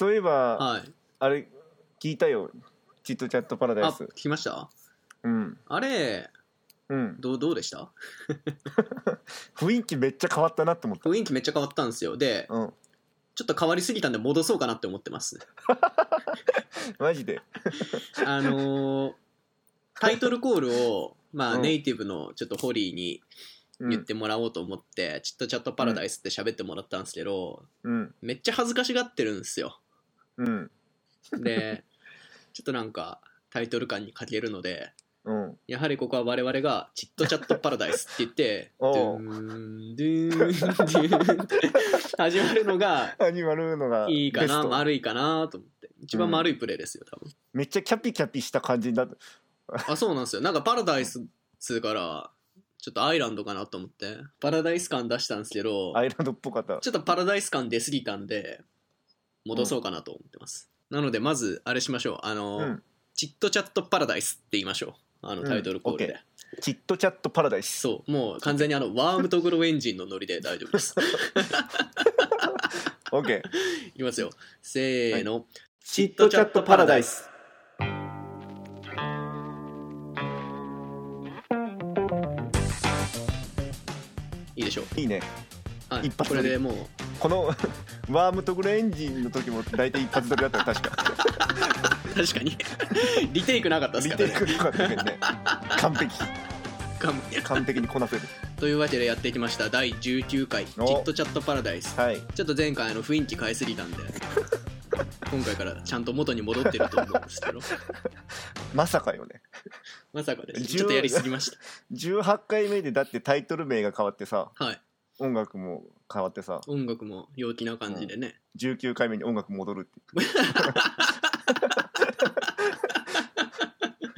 そういえば、はい。あれ聞いたよ。チットチャットパラダあイス。聞きました？うん。あれうん。どうどうでした？雰囲気めっちゃ変わったなって思った。雰囲気めっちゃ変わったんですよ。でうん。ちょっと変わりすぎたんで戻そうかなって思ってます。マジで。あのータイトルコールを、まあ、うん。ネイティブのちょっとホリーにうん。言ってもらおうと思って、チットチャットパラダイスって喋ってもらったんですけど、うん。めっちゃ恥ずかしがってるんですよ。うんで、ちょっとなんかタイトル感に欠けるので、うんやはりここは我々がチットチャットパラダイスって言って、ドゥーン、ドゥーン、ドゥーンって始まるのがアニマルのがいいかな、丸いかなと思って。一番丸いプレイですよ、多分。めっちゃキャピキャピした感じになったあ、そうなんですよ。なんかパラダイスっつうから、ちょっとアイランドかなと思って、パラダイス感出したんですけど、アイランドっぽかったちょっとパラダイス感出すぎたんで、戻そうかなと思ってます。なので、まず、あれしましょう。あの、うんチットチャットパラダイスって言いましょう。あの、タイトルコールで。うんチットチャットパラダイスそう、もう完全にあの、ワームとグロエンジンのノリで大丈夫です。オッケー いきますよ。せーの。チットチャットパラダイスいいでしょう。いいねはい、一発これでもう、この ワームとグレエンジンの時も大体一発撮りだったよ確か。確かに、リテイクなかったですリからね。テイクとかだけどね。完璧。か完璧にこなせる。というわけでやっていきました。第19回。チおットチャットパラダイス。はい。ちょっと前回あの雰囲気変えすぎたんで。今回からちゃんと元に戻ってると思うんですけど。まさかよね。まさかです。10ちょっとやりすぎまし18回目でだってタイトル名が変わってさ。たはい音楽も変わってさ。音楽も陽気な感じでね、19回目に音楽戻るって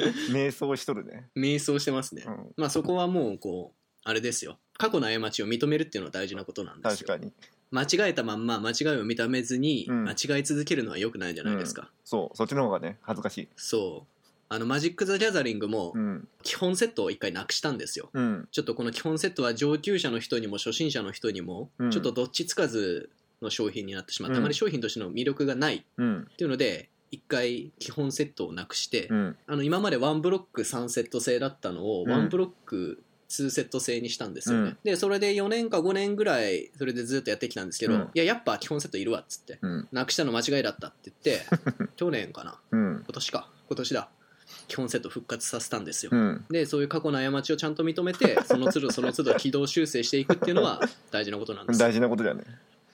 瞑想しとるね、迷走してますね、うん、まあそこはもうこうあれですよ。過去の過ちを認めるっていうのは大事なことなんですよ。確かに。間違えたまんま間違いを認めずにうん。間違い続けるのは良くないんじゃないですか、そう。そっちの方がね恥ずかしい。そうあのマジック・ザ・ギャザリングもうん。基本セットを一回なくしたんですよ。うん。ちょっとこの基本セットは上級者の人にも初心者の人にもうん。ちょっとどっちつかずの商品になってしまって、うん。あまり商品としての魅力がない。っうん。ていうので一回基本セットをなくして、うん。あの今までワンブロック3セット制だったのをうん。ワンブロック2セット制にしたんですよね、うん。でそれで4年か5年ぐらいそれでずっとやってきたんですけど、うん。いややっぱ基本セットいるわっつってうん。なくしたの間違いだったって言って 去年かな？うん。今年か。今年だ基本セット復活させたんですよ、うん。でそういう過去の過ちをちゃんと認めて その都度その都度軌道修正していくっていうのは大事なことなんです、大事なことだよね。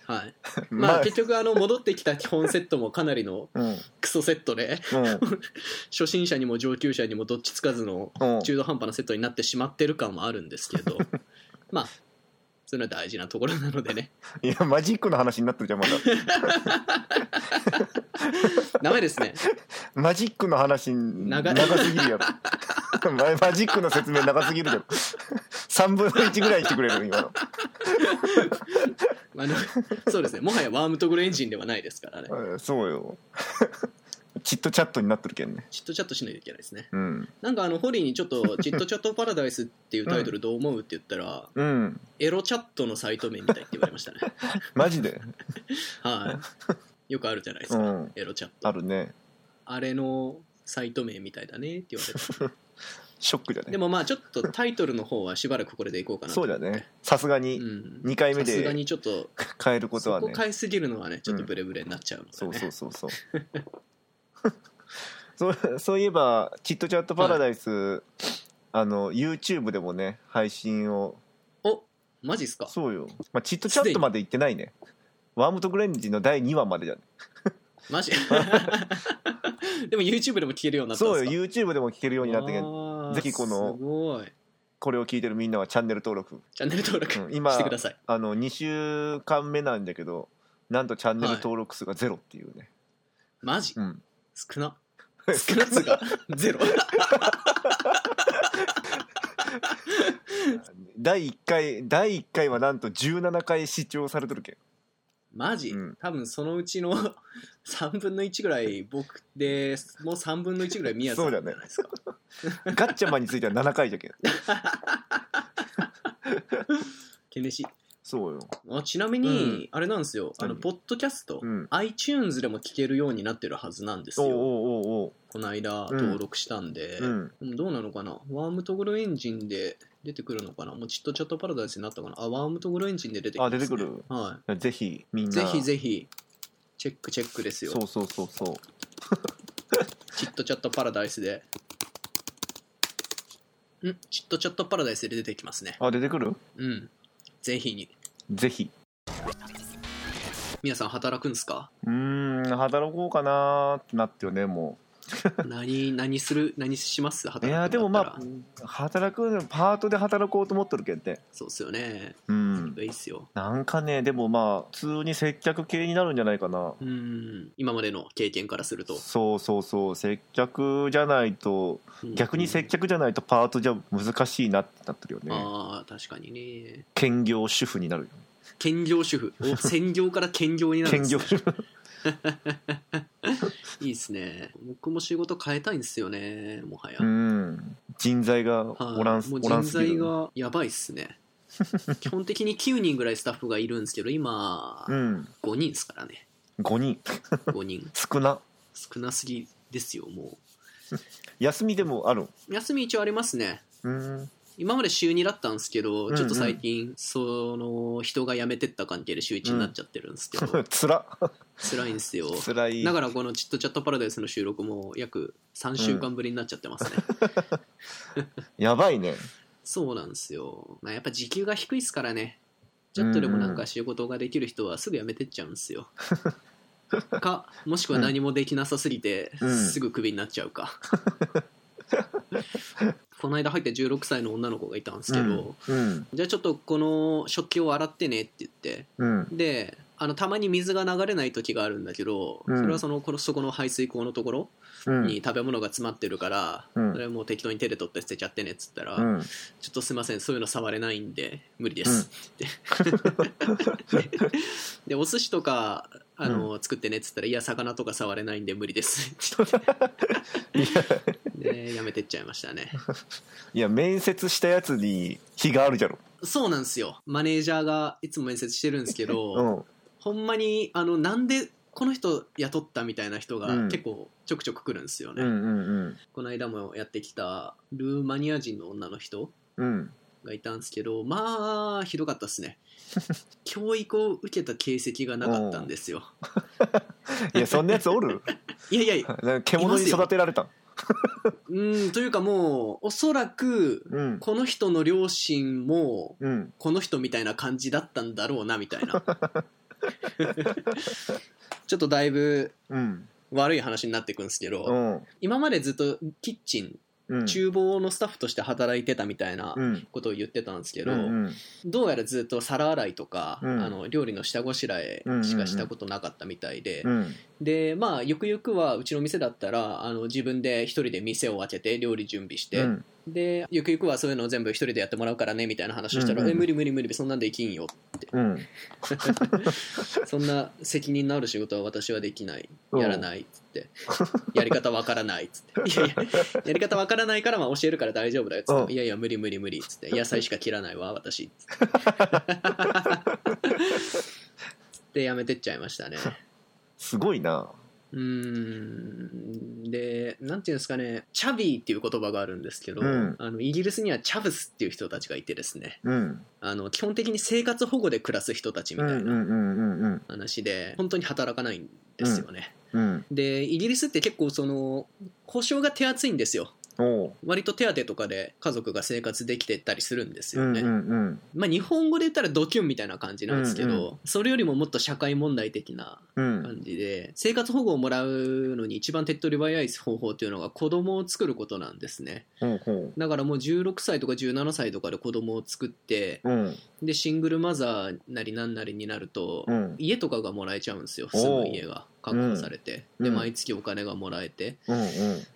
はい、まあ。結局あの戻ってきた基本セットもかなりのうん。クソセットでうん。初心者にも上級者にもどっちつかずのうん。中途半端なセットになってしまってる感はあるんですけど。まあそれは大事なところなのでね。いやマジックの話になってるじゃんまだ。ダメですね。マジックの話長長いすぎるやろ。ママジックの説明長すぎるじゃん3分の1ぐらいしてくれる今の。あのそうですね。もはやワームトグルエンジンではないですからね。うんそうよチットチャットになってるけんね。チットチャットしないといけないですね。うん。なんかあのホリーにちょっと「チットチャットパラダイス」っていうタイトルどう思うって言ったら、うん。エロチャットのサイト名みたいって言われましたね。マジで？はい。よくあるじゃないですか、うん。エロチャット。あるね。あれのサイト名みたいだねって言われて ショックじゃね？でもまあちょっとタイトルの方はしばらくこれでいこうかなとそうだね。さすがうにん。2回目さすがでにちょっと 変えることそはね。こ変えすぎるのはねちょっとブレブレになっちゃうので、ねそうそうそうそう そうそういえばチットチャットパラダイス、あの YouTube でもね配信を。おマジっすか？そうよ、まあ、チットチャットまで行ってないね。ワームとグレンジの第2話までじゃね。マジ？でも YouTube でも聞けるようになったんそうよ。YouTube でも聞けるようになってけん。あーぜひこのすごい。これを聞いてるみんなはチャンネル登録。チャンネル登録うん今してください、あの2週間目なんだけどなんとチャンネル登録数がゼロっていうね、マジ？うん少な。少な。数がゼロ。第1回第1回はなんと17回視聴されてるけん。マジ、うん。多分そのうちの 3分の1ぐらい僕でもう3分の1ぐらい宮さんじゃないですか。ガッチャマンについては7回じゃけん。ケネシそうよ。あちなみに、あれなんですよ。あの何？ポッドキャスト、うん。iTunes でも聞けるようになってるはずなんですよ。おうおうおう。おうこの間うん。登録したんで、うん。うんどうなのかな？ワームトグロエンジンで出てくるのかな？もうチットチャットパラダイスになったかな？あワームトグロエンジンで出てきます、ね、あ出てくる。はぜひみんな。いぜひぜひチェックチェックですよ。そうそうそうそう。チットチャットパラダイスで。ん？チットチャットパラダイスで出てきますね。あ出てくる？うん。ぜひにぜひ。皆さん働くんですか？うーん働こうかなーってなってよねも 何何する何します？うい働くんだったら。やでもまあ働くパートで働こうと思ってるけんねそうっすよね。うん。いいっすよ。なんかねでもまあ普通に接客系になるんじゃないかな。うん。今までの経験からすると。そうそうそう。接客じゃないと逆に接客じゃないとパートじゃ難しいなってなってるよね。ああ確かにね。兼業主婦になるよ兼業主婦。お 専業から兼業になるんです、ね、兼業主婦 いいっすね。僕も仕事変えたいんですよねもはや、うん。人材がはいおらんもうおらん人すぎる材がやばいっすね。基本的に9人ぐらいスタッフがいるんですけど今、うん。5人ですからね。5人。5人。少な。少なすぎですよも 休みでもあるう休み一応ありますね。うん今まで週2だったんですけど、うんうん。ちょっと最近その人が辞めてった関係で週1になっちゃってるんですけど、つら。辛いんですよ。つらい。だからこの「チットチャットパラダイス」の収録も約3週間ぶりになっちゃってますね、やばいね。そうなんですよ、まあ、やっぱ時給が低いですからね。ちょっとでもなんか仕事ができる人はすぐ辞めてっちゃうんですよ。かもしくは何もできなさすぎてうん。すぐクビになっちゃうか、この間入った16歳の女の子がいたんですけど、うん。じゃあちょっとこの食器を洗ってねって言ってうん。であのたまに水が流れない時があるんだけど、うん。それはそのこのそこの排水口のところうん。に食べ物が詰まってるから、うん。それはもう適当に手で取って捨てちゃってねっつったら、うん。ちょっとすいませんそういうの触れないんで無理ですって言って。でお寿司とかあの、作ってねっつったらいや魚とか触れないんで無理です。でや。めてっちゃいましたね。いや面接したやつに非があるじゃろ。そうなんですよ。マネージャーがいつも面接してるんですけど、うん。ほんまにあのなんでこの人雇ったみたいな人がうん。結構ちょくちょく来るんですよね、うんうんこの間もやってきたルーマニア人の女の人うんうんがいたんですけどまあひどかったですね。教育を受けた形跡がなかったんですよ。いやそんなやつおる？いやいや獣に育てられたん？うんというかもうおそらくうん。この人の両親もうん。この人みたいな感じだったんだろうなみたいな。ちょっとだいぶうん。悪い話になっていくんですけど、うん。今までずっとキッチンうん。厨房のスタッフとして働いてたみたいなうん。ことを言ってたんですけど、うんうん。どうやらずっと皿洗いとか、うん。あの料理の下ごしらえしかしたことなかったみたいで、うん。でまあゆくゆくはうちの店だったらあの自分で一人で店を開けて料理準備して、うんでゆくゆくはそういうのを全部一人でやってもらうからねみたいな話をしたら「うんうんえ無理無理無理そんなんできんよ」って。うん。そんな責任のある仕事は私はできないうんやらないっつって。やり方わからないっつって。いやいややり方わからないからまあ教えるから大丈夫だよっつって。うん。いやいや無理無理無理っつって。野菜しか切らないわ私っつって。でやめてっちゃいましたね。すごいなうーん。でなんていうんですかね。チャビーっていう言葉があるんですけど、うん。あのイギリスにはチャブスっていう人たちがいてですね。うん。あの基本的に生活保護で暮らす人たちみうんたいな話で本当に働かないんですよね、うん。でイギリスって結構その保障が手厚いんですよ割と手当とかで家族が生活できてたりするんですよね、うんうんうん。まあ日本語で言ったらドキュンみたいな感じなんですけど、うんうそれよりももっと社会問題的なうん。感じで生活保護をもらうのに一番手っ取り早い方法っていうのが子供を作ることなんですね。ほうほだからもう16歳とか17歳とかで子供を作ってううん。でシングルマザーなりなんなりになると、うん。家とかがもらえちゃうんですよ住む家が確保されて、でうん。毎月お金がもらえてうん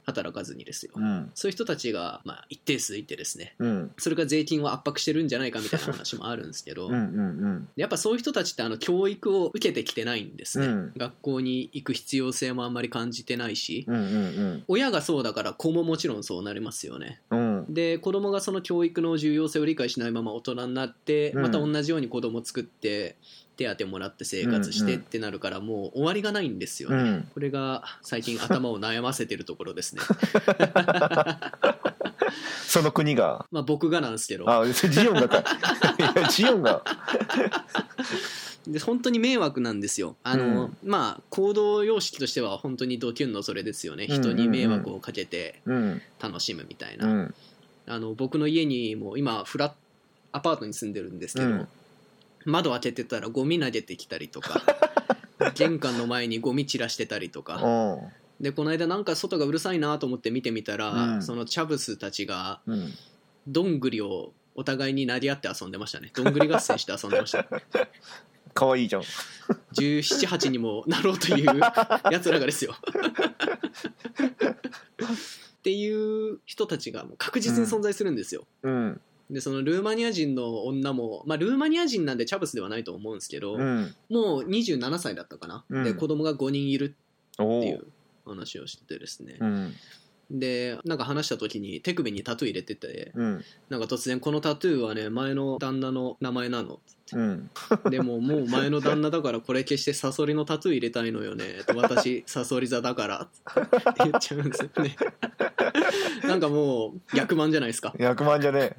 働かずにですよ、うん。そういう人たちが、まあ、一定数いてですね。うん。それが税金を圧迫してるんじゃないかみたいな話もあるんですけど、うんうんやっぱそういう人たちってあの教育を受けてきてないんですね、うん。学校に行く必要性もあんまり感じてないし、うんうんうん。親がそうだから子ももちろんそうなりますよね。で子供がその教育の重要性を理解しないまま大人になって、うん。また同じように子供を作って手当もらって生活してうんうんってなるからもう終わりがないんですよね、うん。これが最近頭を悩ませてるところですね。その国が？まあ僕がなんですけど。あジオンがか。ジオンが。で本当に迷惑なんですよ。あの、まあ行動様式としては本当にドキュンのそれですよね。うんうんうん。人に迷惑をかけてうん。楽しむみたいうな、ん。あの僕の家にも今フラッアパートに住んでるんですけど、うん窓開けてたらゴミ投げてきたりとか 玄関の前にゴミ散らしてたりとか。うん。でこの間なんか外がうるさいなと思って見てみたら、うん。そのチャブスたちがうん。どんぐりをお互いに投げ合って遊んでましたね。どんぐり合戦して遊んでました。かわいいじゃん。1718にもなろうという やつらがですよ。っていう人たちが確実に存在するんですよ、うんでそのルーマニア人の女も、まあ、ルーマニア人なんでチャブスではないと思うんですけど、うん。もう27歳だったかな、うん。で子供が5人いるっていう話をしててですね、うんでなんか話した時に手首にタトゥー入れててうん。なんか突然このタトゥーはね前の旦那の名前なの。うん。でももう前の旦那だからこれ消してサソリのタトゥー入れたいのよね。と私サソリ座だから。って言っちゃうんですよね。なんかもう役満じゃないですか。100万じゃねえ。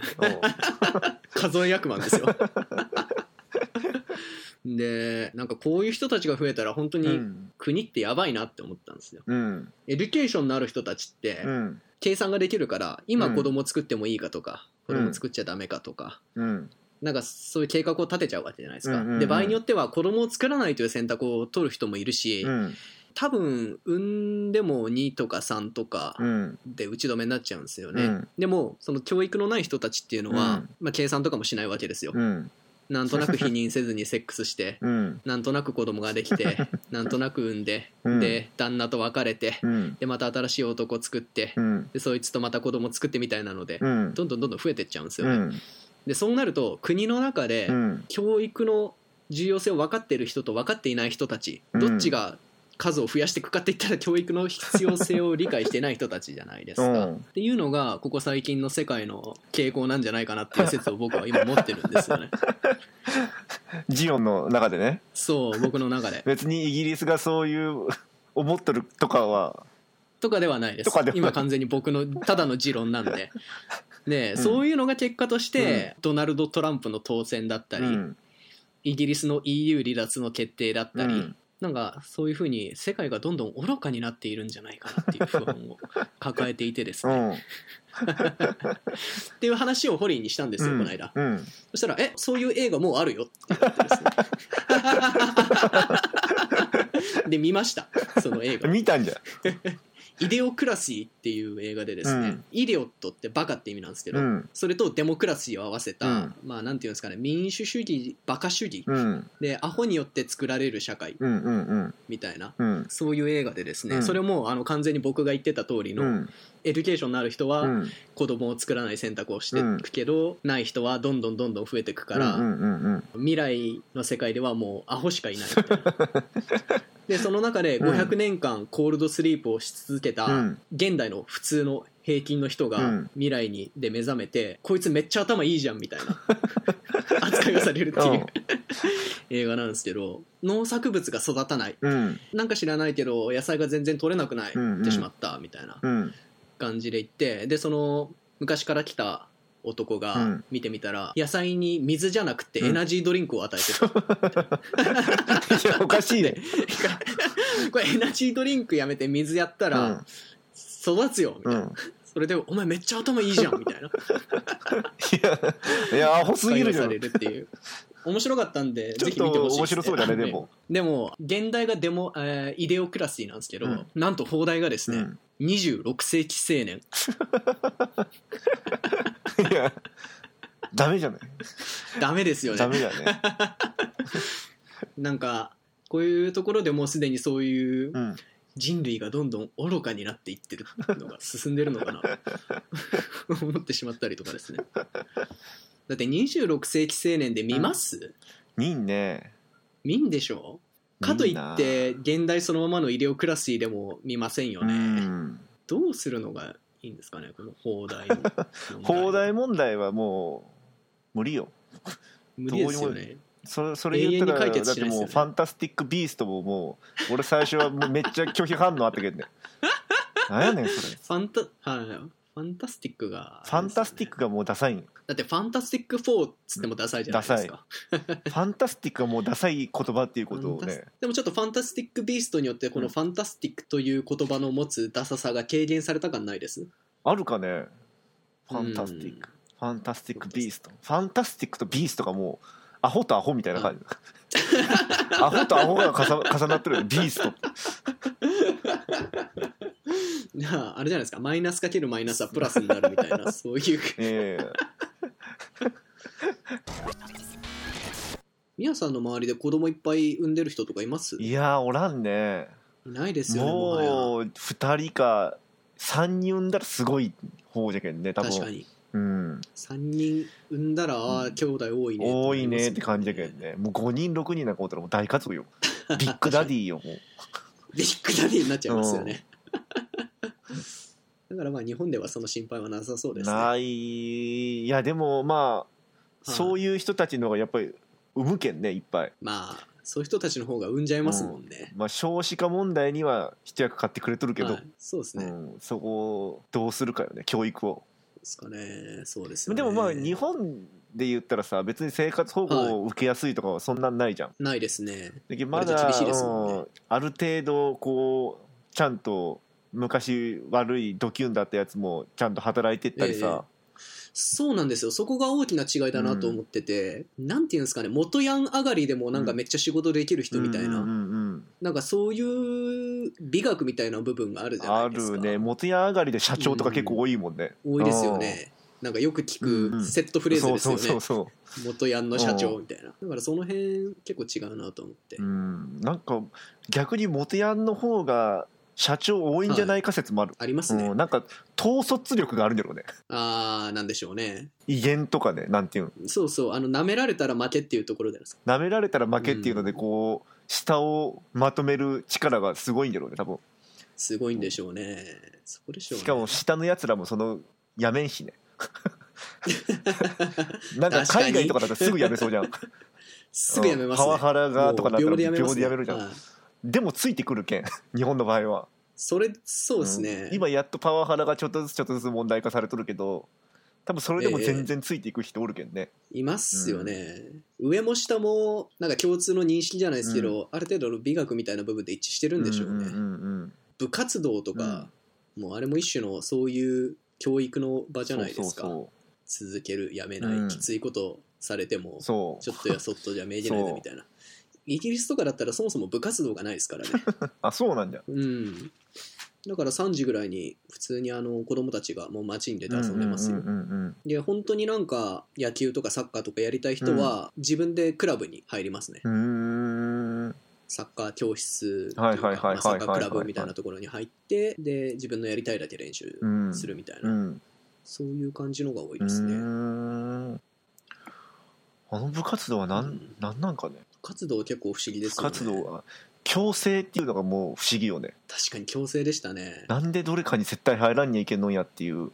数え 役満ですよでなんかこういう人たちが増えたら本当にうん。国ってやばいなって思ったんですよ。うん。エデュケーションのある人たちってうん。計算ができるから今うん。子供作ってもいいかとか、うん。子供作っちゃダメかとか、うん。なんかそういう計画を立てちゃうわけじゃないですか、うんうんうん。で場合によっては子供を作らないという選択を取る人もいるし、うん。多分産んでも2とか3とかうん。で打ち止めになっちゃうんですよね、うん。でもその教育のない人たちっていうのは、うん。まあ、計算とかもしないわけですよ、うんなんとなく否認せずにセックスして うん。なんとなく子供ができて なんとなく産んで、うん。で旦那と別れて、うん。でまた新しい男作って、うん。でそいつとまた子供作ってみたいなので、うん。どんどんどんどん増えてっちゃうんですよね、うん。でそうなると国の中で、うん。教育の重要性を分かっている人と分かっていない人たちうん。どっちが数を増やしていくかって言ったら教育の必要性を理解してない人たちじゃないですか。うん。っていうのがここ最近の世界の傾向なんじゃないかなっていう説を僕は今持ってるんですよね。ジオンの中でね。そう僕の中で。別にイギリスがそういう思ってるとかは。とかではないです。とかではない。今完全に僕のただの持論なんで。で、うん。そういうのが結果として、ドナルド・トランプの当選だったり、うん。イギリスの EU 離脱の決定だったり、うんなんかそういうふうに世界がどんどん愚かになっているんじゃないかなっていう不安を抱えていてですね。うん っていう話をホリーにしたんですよ、この間。うんそしたら、え、そういう映画もうあるよって言ってですね。で、見ました、その映画。見たんじゃイデオクラシーっていう映画でですね、うん。イデオットってバカって意味なんですけど、うん。それとデモクラシーを合わせた、うん。まあなんていうんですかね、民主主義、バカ主義、うん。で、アホによって作られる社会みたいな、うん。そういう映画でですね、うん。それもあの完全に僕が言ってた通りの、うん。エデュケーションのある人はうん。子供を作らない選択をしていくけど、ない人はどんどんどんどん増えていくから、未来の世界ではもうアホしかいないみたいな でその中でうん。500年間コールドスリープをし続けたうん。現代の普通の平均の人がうん。未来にで目覚めて、こいつめっちゃ頭いいじゃんみたいな 扱いがされるっていう映画なんですけど農作物が育たない。うん。なんか知らないけど野菜が全然取れなくなってしまったみたいなうん。感じで言ってでその昔から来た男うがん。見てみたら、野菜に水じゃなくてうん。エナジードリンクを与えてた、いやおかしいね。これエナジードリンクやめて水やったら育つよみたいな、うん。それでお前めっちゃ頭いいじゃんみたいな。いやいやアホすぎるじされるっていう面白かったんでぜひ見てほしいと面白そうだねでも。でも現代がデモ、えーイデオクラシーなんですけど、うん。なんと放題がですね、うん。26世紀青年。いやダメじゃない？ダメですよね。ダメだね。なんかこういうところでもうすでにそういううん人類がどんどん愚かになっていってるのが 進んでるのかな？思ってしまったりとかですね。だって26世紀青年で見ます、見んね。見んでしょ？かといって現代そのままの医療クラシーでも見ませんようね、ん。どうするのがいいんですかね？この放題の 放題問題はもう無理よ。無理ですよねそれそれ言ったら、永遠に解だってもうファンタスティック・ビーストももう俺最初はもうめっちゃ拒否反応あったけどね。なんやねんそれ。ファンタはいファンタスティックがファンタスティックがもうダサいんよだってファンタスティック4っつってもダサいじゃないですか。ファンタスティックがもうダサい言葉っていうことをね。でもちょっとファンタスティック・ビーストによってこのファンタスティックという言葉の持つダサさが軽減された感ないですあるかね。ファンタスティック。ファンタスティック・ビースト。ファンタスティックとビーストがもうアホとアホみたいな感じ。アホとアホが重重なってる。よビースト。ああれじゃないですか。マイナスかけるマイナスはプラスになるみたいなそういう。ええ。皆さんの周りで子供いっぱい産んでる人とかいます？いいやーおらんね。ないですよねもう2人か3人産んだらすごい方じゃけんね多分。確かにうん、3人産んだら、ああ兄弟多いね。多いねって感じだだけどね。もう5人6人なんかおったらもう大活躍よ。ビッグダディよもう。ビッグダディになっちゃいますよね。だからまあ日本ではその心配はなさそうですね。ない。いやでもまあ、い。そういう人たちの方がやっぱり産むけんねいっぱい、まあそういう人たちの方が産んじゃいますもんね、まあ、少子化問題には一役買ってくれとるけど、はい。そうですね、うん、そこをどうするかよね教育をですかね。そうですよね。でもまあ日本で言ったらさ別に生活保護を受けやすいとかはそんなんないじゃん、ないですね。だけどまだ厳しいですもんね。うんある程度こうちゃんと昔悪いドキュンだったやつもちゃんと働いてったりさ、そうなんですよ。そこが大きな違いだなと思ってて、なんていうんですかね。元ヤン上がりでもなんかめっちゃ仕事できる人みたいな、うんうんうんなんかそういう美学みたいな部分があるじゃなあいですか。るね。元屋上がりで社長とか結構多いもんね、多いですよね。なんかよく聞うんうん。くセットフレーズですよね、そうそうそう元ヤンの社長みたいな。だからその辺結構違うなと思って、うん。なんか逆に元ヤンの方が社長多いんじゃないか説もある、ありますね、うん、なんか統率力があるんだろうね。ああなんでしょうね。威厳とかねなんていうの。そうそう。あの舐められたら負けっていうところです舐められたら負けっていうのでこう、下をまとめる力がすごいんだろうね多分。すごいんでしょうね。そこでしょうね。しかも下のやつらもそのやめんしね。なんか海外とかだとすぐやめそうじゃん。すぐやめますね。パワハラがとかなったら秒でやめるじゃん。はい。でもついてくるけん日本の場合はそれそうですね、うん。今やっとパワハラがちょっとずつちょっとずつ問題化されとるけど多分それでも全然ついていく人おるけんね、いますよね、上も下もなんか共通の認識じゃないですけど、ある程度の美学みたいな部分で一致してるんでしょうね、うんうんうん部活動とか、もうあれも一種のそういう教育の場じゃないですか。続けるやめない、うん。きついことされてもちょっとやそっとじゃ命じないでみたいなイギリスとかだったらそもそも部活動がないですからね。あそうなんだうん。だから3時ぐらいに普通にあの子供たちがもう街に出て遊んでますよ、うんうんうんで本当になんか野球とかサッカーとかやりたい人は自分でクラブに入りますね、うんうーん。サッカー教室とはいはいはいはいまあサッカークラブみたいなところに入ってで自分のやりたいだけ練習うんするみたいな、うんそういう感じのが多いうーですね、ん。あの部活動はなん、うん。なんなんかね活動結構不思議です部よね。活動は強制っていうのがもう不思議よね。確かに強制でしたね。なんでどれかに絶対入らんにゃいけんのんやっていう。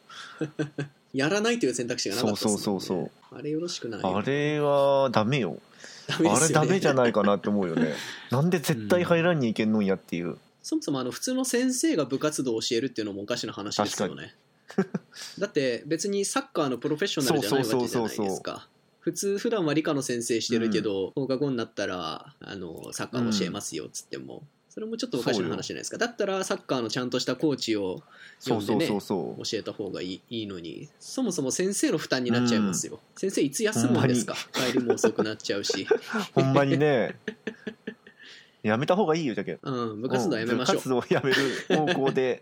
やらないという選択肢がなかったですもん、ね、そうそうそうあれよろしくないよ。あれはダメよ。あダメね。れダメじゃないかなって思うよね。なんで絶対入らんにいけんのんやっていう、そもそもあの普通の先生が部活動を教えるっていうのもおかしな話ですよね。だって別にサッカーのプロフェッショナルじゃないわけじゃないですか普通普段は理科の先生してるけど、放課後になったらあのサッカー教えますよっつっても、それもちょっとおかしな話じゃないですか。だったらサッカーのちゃんとしたコーチを呼んでね教えた方がいいいいのに。そもそも先生の負担になっちゃいますよ、先生いつ休むんですか？帰りも遅くなっちゃうし、ほんまにね。やめた方がいいよじゃけん。うん、部活動はやめましょう。部活動をやめる方向で。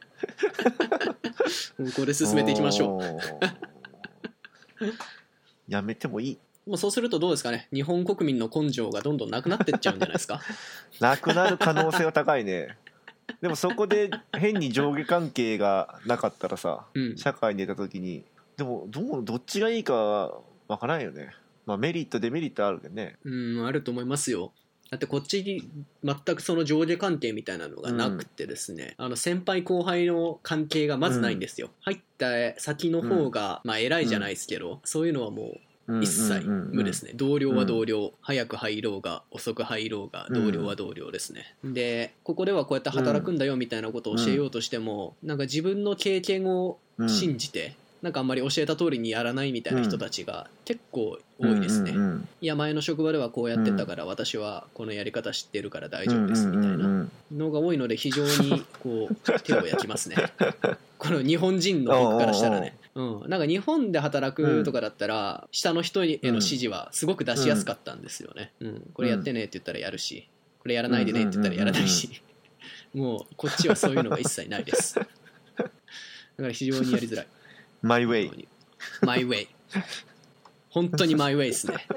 うんこれ進めていきましょう。う。やめてもいいもうそうするとどうですかね。日本国民の根性がどんどんなくなってっちゃうんじゃないですか。なくなる可能性は高いね。でもそこで変に上下関係がなかったらさうん。社会に出た時にでもどうどっちがいいかわからんよね。まあメリットデメリットあるけどね。うんあると思いますよ。だってこっちに全くその上下関係みたいなのがなくてですね、あの先輩後輩の関係がまずないんですよ、入った先の方が、まあ偉いじゃないですけど、そういうのはもう一切無ですね、同僚は同僚、早く入ろうが遅く入ろうが同僚は同僚ですね、でここではこうやって働くんだよみたいなことを教えようとしても、なんか自分の経験を信じて、なんかあんまり教えた通りにやらないみたいな人たちが結構多いですね、うんうんいや前の職場ではこうやってたから私はこのやり方知ってるから大丈夫ですみたいなのが多いので非常にこう手を焼きますね。この日本人の僕からしたらね。うん、なんか日本で働くとかだったら、下の人への指示はすごく出しやすかったんですよね、うん、これやってねって言ったらやるしこれやらないでねって言ったらやらないし、もうこっちはそういうのが一切ないです。だから非常にやりづらいマイウェイマイウェイ本当にマイウェイですね。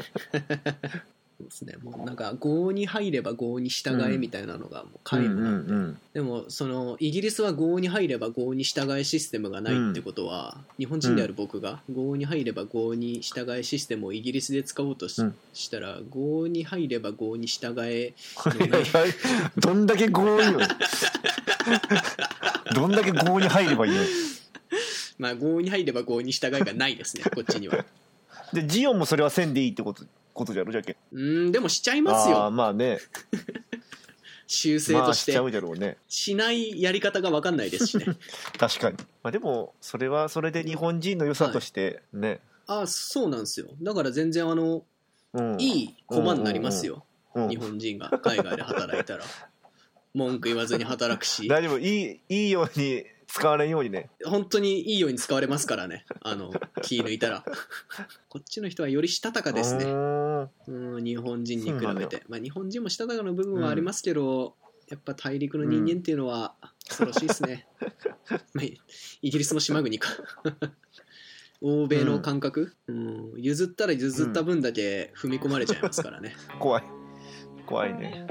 そうですね。もうなんか合に入れば合に従えみたいなのがもう皆無なんで、うんでもそのイギリスは合に入れば合に従えシステムがないってことは、日本人である僕が合に入れば合に従えシステムをイギリスで使おうとし,、うん。たら合に入れば合に従え どんだけ強引よどんだけ強に入ればいいのまあ合に入れば合に従えがないですね こっちには。でジオンもそれはせんでいいってことことじゃろじゃけうんでもしちゃいますああよまあね。修正まとし,、あしてちゃうじゃろうね。しないやり方が分かんないですしね。確かに、まあ、でもそれはそれで日本人の良さとしてね、あそうなんですよ。だから全然あのうん、いい駒になりますよ、うん。日本人が。海外で働いたら。文句言わずに働くし。大丈夫。いいいいように使われんようにね。本当にいいように使われますからね。あの気抜いたら。こっちの人はよりしたたかですね。ねうん日本人に比べて、まあ、日本人もしたたかな部分はありますけど、やっぱ大陸の人間っていうのは恐ろしいですね、まあ、イギリスの島国か。欧米の感覚、うん、譲ったら譲った分だけ踏み込まれちゃいますからね、怖い。怖いね